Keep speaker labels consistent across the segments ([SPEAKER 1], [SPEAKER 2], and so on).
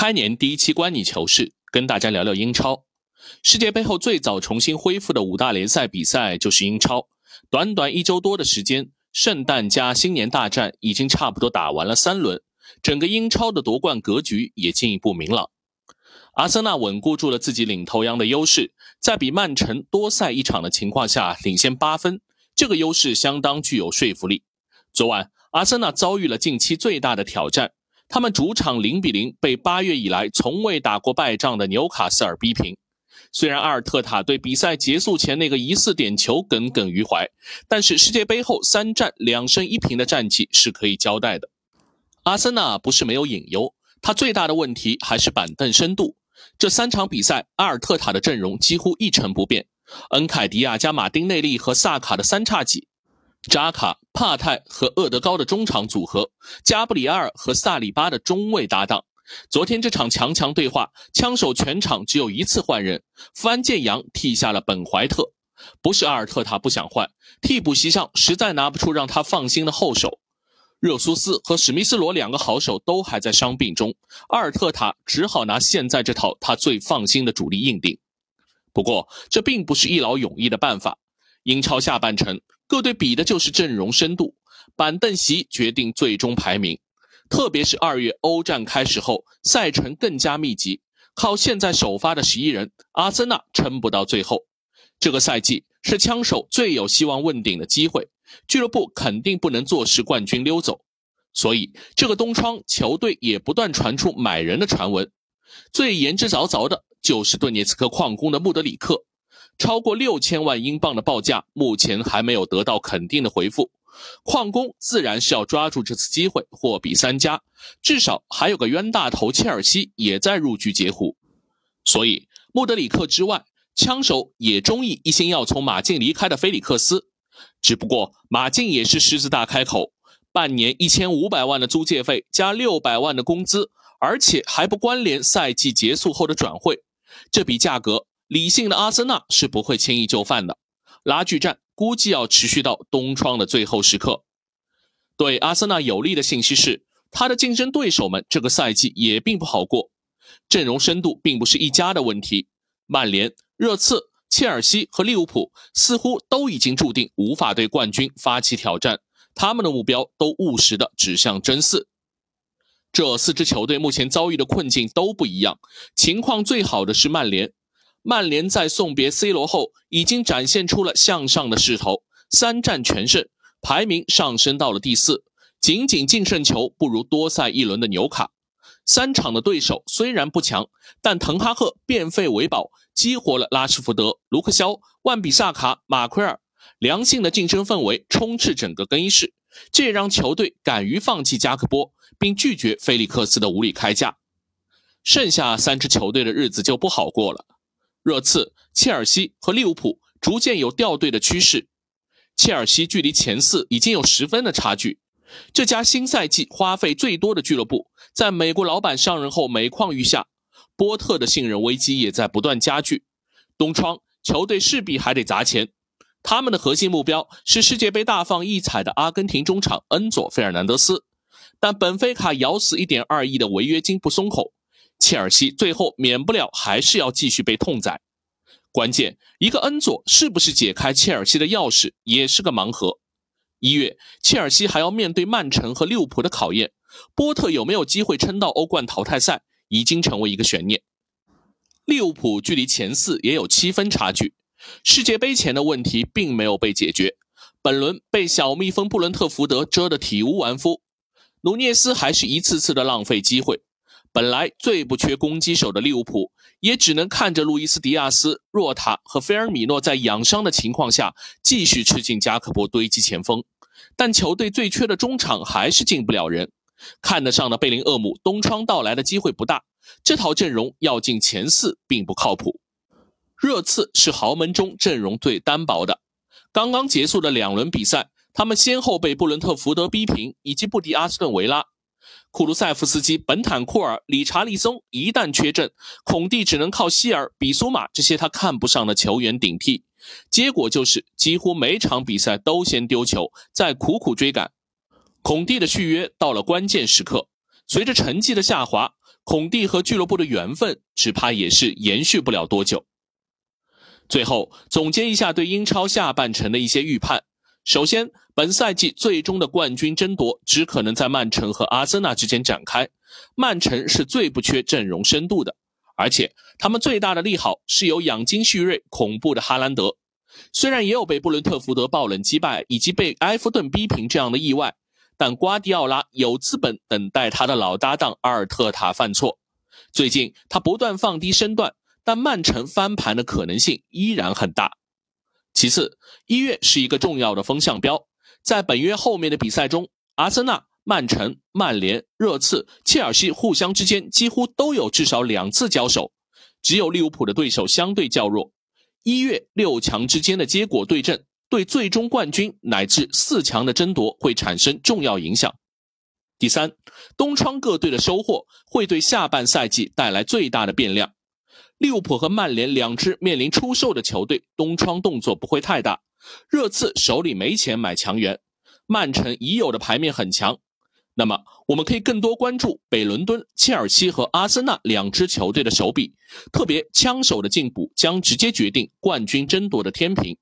[SPEAKER 1] 开年第一期观你球事，跟大家聊聊英超。世界杯后最早重新恢复的五大联赛比赛就是英超。短短一周多的时间，圣诞加新年大战已经差不多打完了三轮，整个英超的夺冠格局也进一步明朗。阿森纳稳固住了自己领头羊的优势，在比曼城多赛一场的情况下领先八分，这个优势相当具有说服力。昨晚，阿森纳遭遇了近期最大的挑战。他们主场零比零被八月以来从未打过败仗的纽卡斯尔逼平。虽然阿尔特塔对比赛结束前那个疑似点球耿耿于怀，但是世界杯后三战两胜一平的战绩是可以交代的。阿森纳不是没有隐忧，他最大的问题还是板凳深度。这三场比赛，阿尔特塔的阵容几乎一成不变，恩凯迪亚加马丁内利和萨卡的三叉戟。扎卡、帕泰和厄德高的中场组合，加布里埃尔和萨里巴的中卫搭档。昨天这场强强对话，枪手全场只有一次换人，富安健洋替下了本怀特。不是阿尔特塔不想换，替补席上实在拿不出让他放心的后手。热苏斯和史密斯罗两个好手都还在伤病中，阿尔特塔只好拿现在这套他最放心的主力硬顶。不过这并不是一劳永逸的办法。英超下半程。各队比的就是阵容深度，板凳席决定最终排名。特别是二月欧战开始后，赛程更加密集，靠现在首发的十一人，阿森纳撑不到最后。这个赛季是枪手最有希望问鼎的机会，俱乐部肯定不能坐视冠军溜走。所以这个冬窗，球队也不断传出买人的传闻。最言之凿凿的就是顿涅茨克矿工的穆德里克。超过六千万英镑的报价，目前还没有得到肯定的回复。矿工自然是要抓住这次机会货比三家，至少还有个冤大头切尔西也在入局截胡。所以穆德里克之外，枪手也中意一心要从马竞离开的菲里克斯。只不过马竞也是狮子大开口，半年一千五百万的租借费加六百万的工资，而且还不关联赛季结束后的转会，这笔价格。理性的阿森纳是不会轻易就范的，拉锯战估计要持续到冬窗的最后时刻。对阿森纳有利的信息是，他的竞争对手们这个赛季也并不好过，阵容深度并不是一家的问题。曼联、热刺、切尔西和利物浦似乎都已经注定无法对冠军发起挑战，他们的目标都务实的指向争四。这四支球队目前遭遇的困境都不一样，情况最好的是曼联。曼联在送别 C 罗后，已经展现出了向上的势头，三战全胜，排名上升到了第四，仅仅净胜球不如多赛一轮的纽卡。三场的对手虽然不强，但滕哈赫变废为宝，激活了拉什福德、卢克肖、万比萨卡、马奎尔，良性的竞争氛围充斥整个更衣室，这也让球队敢于放弃加克波，并拒绝菲利克斯的无理开价。剩下三支球队的日子就不好过了。热刺、切尔西和利物浦逐渐有掉队的趋势，切尔西距离前四已经有十分的差距。这家新赛季花费最多的俱乐部，在美国老板上任后每况愈下，波特的信任危机也在不断加剧。东窗球队势必还得砸钱，他们的核心目标是世界杯大放异彩的阿根廷中场恩佐·费尔南德斯，但本菲卡咬死一点二亿的违约金不松口。切尔西最后免不了还是要继续被痛宰，关键一个恩佐是不是解开切尔西的钥匙也是个盲盒。一月，切尔西还要面对曼城和利物浦的考验，波特有没有机会撑到欧冠淘汰赛已经成为一个悬念。利物浦距离前四也有七分差距，世界杯前的问题并没有被解决，本轮被小蜜蜂布伦特福德蛰得体无完肤，努涅斯还是一次次的浪费机会。本来最不缺攻击手的利物浦，也只能看着路易斯·迪亚斯、若塔和菲尔米诺在养伤的情况下继续吃进加克波堆积前锋，但球队最缺的中场还是进不了人。看得上的贝林厄姆东窗到来的机会不大，这套阵容要进前四并不靠谱。热刺是豪门中阵容最单薄的，刚刚结束的两轮比赛，他们先后被布伦特福德逼平，以及不敌阿斯顿维拉。库卢塞夫斯基、本坦库尔、理查利松一旦缺阵，孔蒂只能靠希尔、比苏马这些他看不上的球员顶替，结果就是几乎每场比赛都先丢球，再苦苦追赶。孔蒂的续约到了关键时刻，随着成绩的下滑，孔蒂和俱乐部的缘分只怕也是延续不了多久。最后总结一下对英超下半程的一些预判。首先，本赛季最终的冠军争夺只可能在曼城和阿森纳之间展开。曼城是最不缺阵容深度的，而且他们最大的利好是有养精蓄锐、恐怖的哈兰德。虽然也有被布伦特福德爆冷击败，以及被埃弗顿逼平这样的意外，但瓜迪奥拉有资本等待他的老搭档阿尔特塔犯错。最近他不断放低身段。但曼城翻盘的可能性依然很大。其次，一月是一个重要的风向标，在本月后面的比赛中，阿森纳、曼城、曼联、热刺、切尔西互相之间几乎都有至少两次交手，只有利物浦的对手相对较弱。一月六强之间的结果对阵，对最终冠军乃至四强的争夺会产生重要影响。第三，东窗各队的收获会对下半赛季带来最大的变量。利物浦和曼联两支面临出售的球队，东窗动作不会太大。热刺手里没钱买强援，曼城已有的牌面很强。那么，我们可以更多关注北伦敦、切尔西和阿森纳两支球队的手笔，特别枪手的进补将直接决定冠军争夺的天平。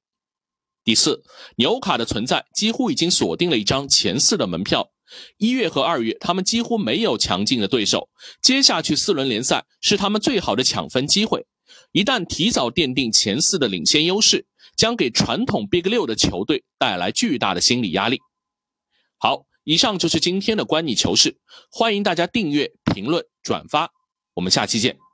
[SPEAKER 1] 第四，纽卡的存在几乎已经锁定了一张前四的门票。一月和二月，他们几乎没有强劲的对手。接下去四轮联赛是他们最好的抢分机会。一旦提早奠定前四的领先优势，将给传统 Big 六的球队带来巨大的心理压力。好，以上就是今天的观你球事，欢迎大家订阅、评论、转发，我们下期见。